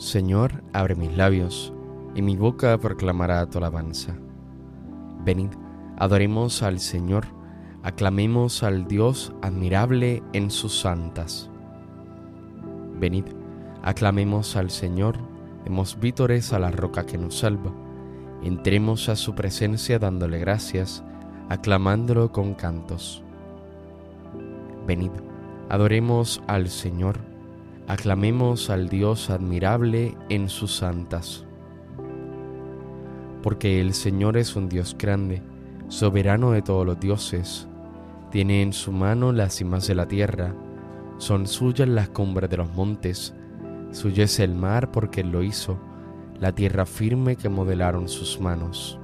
Señor, abre mis labios, y mi boca proclamará tu alabanza. Venid, adoremos al Señor, aclamemos al Dios admirable en sus santas. Venid, aclamemos al Señor, demos vítores a la roca que nos salva, entremos a su presencia dándole gracias, aclamándolo con cantos. Venid, adoremos al Señor, aclamemos al Dios admirable en sus santas. Porque el Señor es un Dios grande, soberano de todos los dioses, tiene en su mano las cimas de la tierra, son suyas las cumbres de los montes, suyo es el mar porque Él lo hizo, la tierra firme que modelaron sus manos.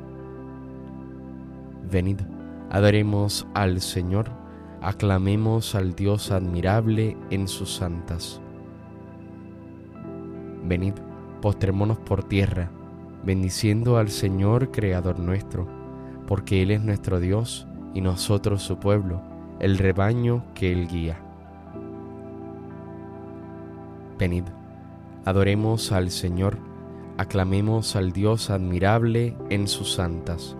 Venid, adoremos al Señor, aclamemos al Dios admirable en sus santas. Venid, postrémonos por tierra, bendiciendo al Señor Creador nuestro, porque Él es nuestro Dios y nosotros su pueblo, el rebaño que Él guía. Venid, adoremos al Señor, aclamemos al Dios admirable en sus santas.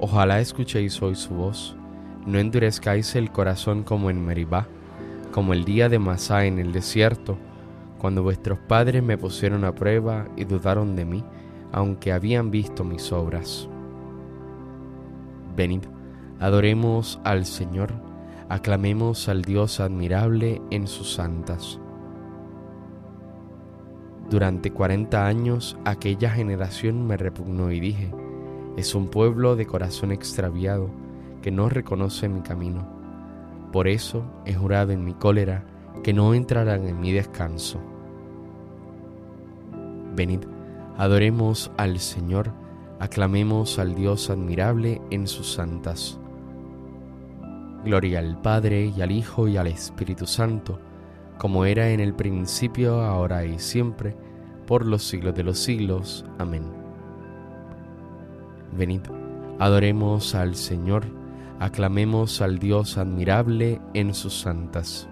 Ojalá escuchéis hoy su voz, no endurezcáis el corazón como en Meribá, como el día de Masá en el desierto, cuando vuestros padres me pusieron a prueba y dudaron de mí, aunque habían visto mis obras. Venid, adoremos al Señor, aclamemos al Dios admirable en sus santas. Durante cuarenta años aquella generación me repugnó y dije, es un pueblo de corazón extraviado que no reconoce mi camino. Por eso he jurado en mi cólera que no entrarán en mi descanso. Venid, adoremos al Señor, aclamemos al Dios admirable en sus santas. Gloria al Padre y al Hijo y al Espíritu Santo, como era en el principio, ahora y siempre, por los siglos de los siglos. Amén. Venid, adoremos al Señor, aclamemos al Dios admirable en sus santas.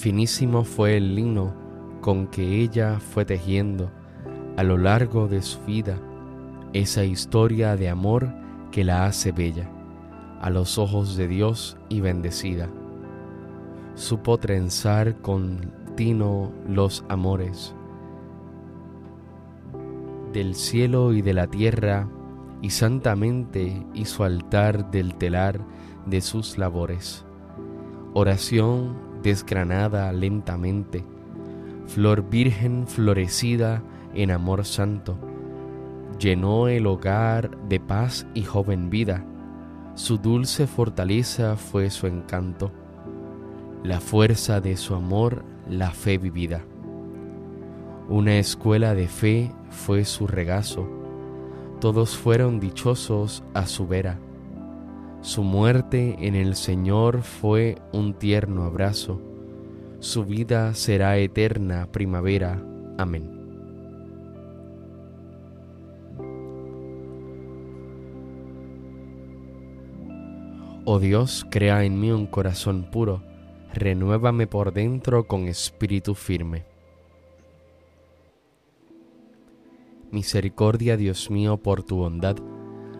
Finísimo fue el lino con que ella fue tejiendo a lo largo de su vida esa historia de amor que la hace bella a los ojos de Dios y bendecida. Supo trenzar con tino los amores del cielo y de la tierra y santamente hizo altar del telar de sus labores. Oración desgranada lentamente, flor virgen florecida en amor santo, llenó el hogar de paz y joven vida, su dulce fortaleza fue su encanto, la fuerza de su amor, la fe vivida. Una escuela de fe fue su regazo, todos fueron dichosos a su vera su muerte en el Señor fue un tierno abrazo. Su vida será eterna primavera. Amén. Oh Dios, crea en mí un corazón puro, renuévame por dentro con espíritu firme. Misericordia, Dios mío, por tu bondad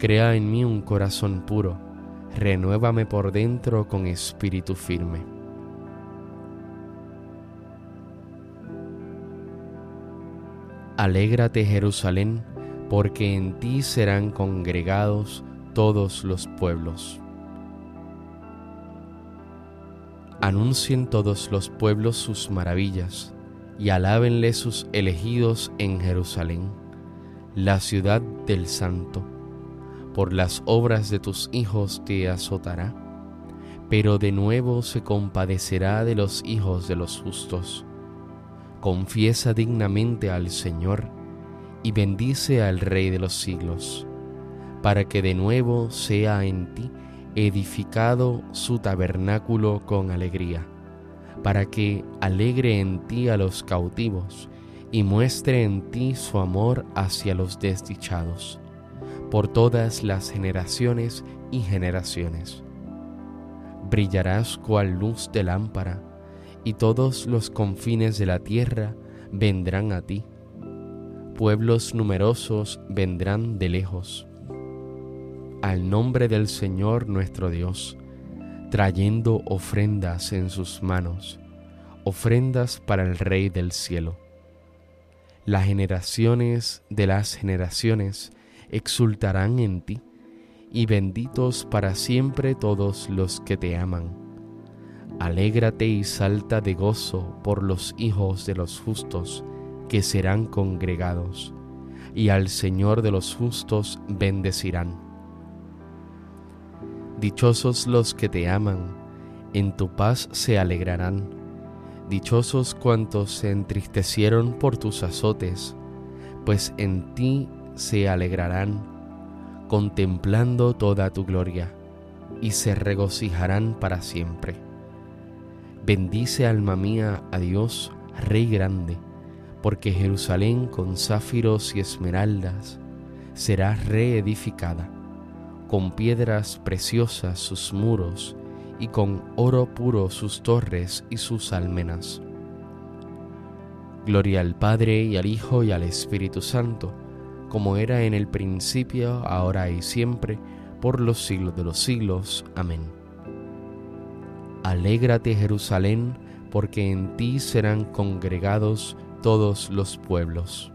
crea en mí un corazón puro renuévame por dentro con espíritu firme. Alégrate Jerusalén, porque en ti serán congregados todos los pueblos. Anuncien todos los pueblos sus maravillas, y alábenle sus elegidos en Jerusalén, la ciudad del Santo por las obras de tus hijos te azotará, pero de nuevo se compadecerá de los hijos de los justos. Confiesa dignamente al Señor y bendice al Rey de los siglos, para que de nuevo sea en ti edificado su tabernáculo con alegría, para que alegre en ti a los cautivos y muestre en ti su amor hacia los desdichados por todas las generaciones y generaciones. Brillarás cual luz de lámpara, y todos los confines de la tierra vendrán a ti. Pueblos numerosos vendrán de lejos. Al nombre del Señor nuestro Dios, trayendo ofrendas en sus manos, ofrendas para el Rey del cielo. Las generaciones de las generaciones exultarán en ti, y benditos para siempre todos los que te aman. Alégrate y salta de gozo por los hijos de los justos, que serán congregados, y al Señor de los justos bendecirán. Dichosos los que te aman, en tu paz se alegrarán. Dichosos cuantos se entristecieron por tus azotes, pues en ti se alegrarán contemplando toda tu gloria y se regocijarán para siempre. Bendice alma mía a Dios, Rey grande, porque Jerusalén con záfiros y esmeraldas será reedificada, con piedras preciosas sus muros y con oro puro sus torres y sus almenas. Gloria al Padre y al Hijo y al Espíritu Santo, como era en el principio, ahora y siempre, por los siglos de los siglos. Amén. Alégrate Jerusalén, porque en ti serán congregados todos los pueblos.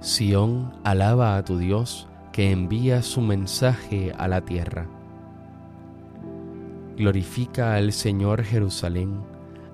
Sión alaba a tu Dios, que envía su mensaje a la tierra. Glorifica al Señor Jerusalén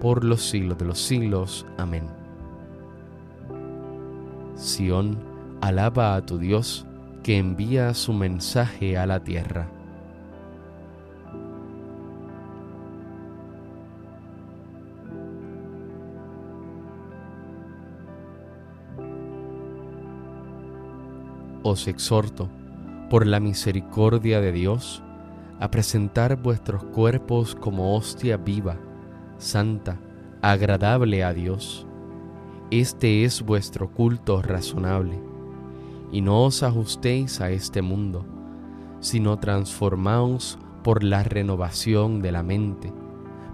por los siglos de los siglos. Amén. Sión, alaba a tu Dios, que envía su mensaje a la tierra. os exhorto, por la misericordia de Dios, a presentar vuestros cuerpos como hostia viva, santa, agradable a Dios. Este es vuestro culto razonable. Y no os ajustéis a este mundo, sino transformaos por la renovación de la mente,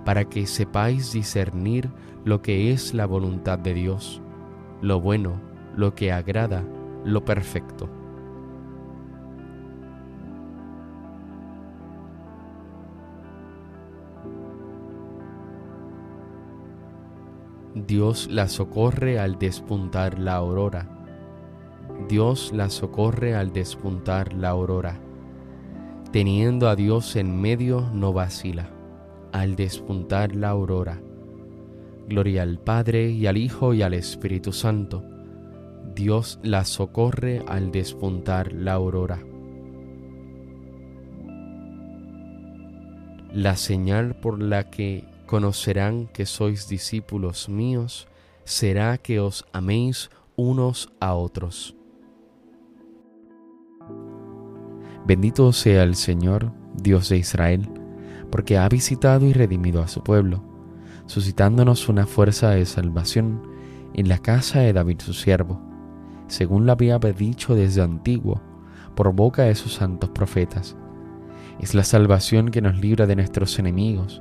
para que sepáis discernir lo que es la voluntad de Dios, lo bueno, lo que agrada, lo perfecto. Dios la socorre al despuntar la aurora. Dios la socorre al despuntar la aurora. Teniendo a Dios en medio no vacila, al despuntar la aurora. Gloria al Padre y al Hijo y al Espíritu Santo. Dios la socorre al despuntar la aurora. La señal por la que conocerán que sois discípulos míos, será que os améis unos a otros. Bendito sea el Señor, Dios de Israel, porque ha visitado y redimido a su pueblo, suscitándonos una fuerza de salvación en la casa de David su siervo, según lo había dicho desde antiguo, por boca de sus santos profetas. Es la salvación que nos libra de nuestros enemigos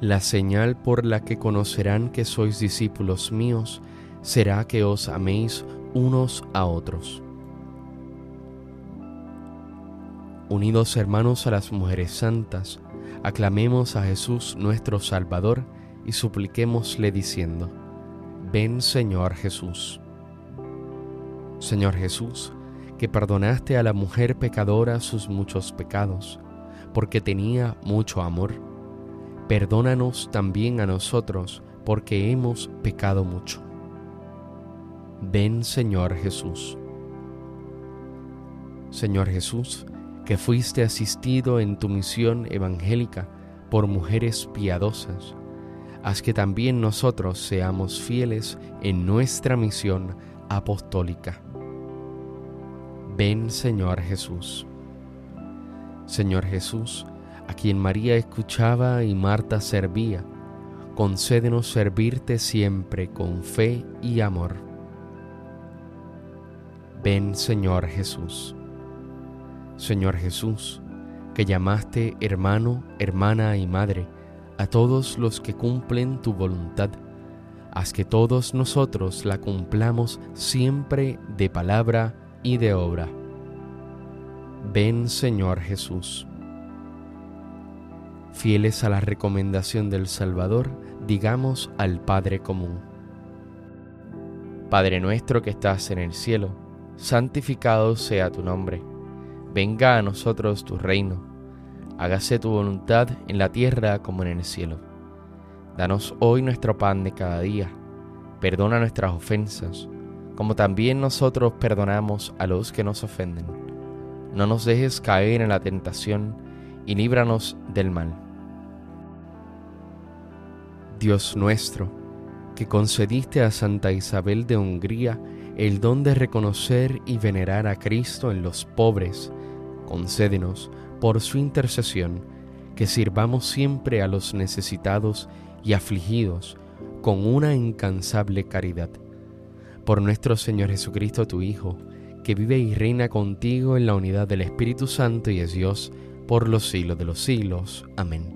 La señal por la que conocerán que sois discípulos míos será que os améis unos a otros. Unidos hermanos a las mujeres santas, aclamemos a Jesús nuestro Salvador y supliquémosle diciendo, Ven Señor Jesús. Señor Jesús, que perdonaste a la mujer pecadora sus muchos pecados, porque tenía mucho amor perdónanos también a nosotros, porque hemos pecado mucho. Ven Señor Jesús. Señor Jesús, que fuiste asistido en tu misión evangélica por mujeres piadosas, haz que también nosotros seamos fieles en nuestra misión apostólica. Ven Señor Jesús. Señor Jesús, a quien María escuchaba y Marta servía, concédenos servirte siempre con fe y amor. Ven Señor Jesús. Señor Jesús, que llamaste hermano, hermana y madre a todos los que cumplen tu voluntad, haz que todos nosotros la cumplamos siempre de palabra y de obra. Ven Señor Jesús. Fieles a la recomendación del Salvador, digamos al Padre común. Padre nuestro que estás en el cielo, santificado sea tu nombre. Venga a nosotros tu reino. hágase tu voluntad en la tierra como en el cielo. Danos hoy nuestro pan de cada día. Perdona nuestras ofensas, como también nosotros perdonamos a los que nos ofenden. No nos dejes caer en la tentación y líbranos del mal. Dios nuestro, que concediste a Santa Isabel de Hungría el don de reconocer y venerar a Cristo en los pobres, concédenos por su intercesión, que sirvamos siempre a los necesitados y afligidos con una incansable caridad. Por nuestro Señor Jesucristo, tu Hijo, que vive y reina contigo en la unidad del Espíritu Santo y es Dios por los siglos de los siglos. Amén.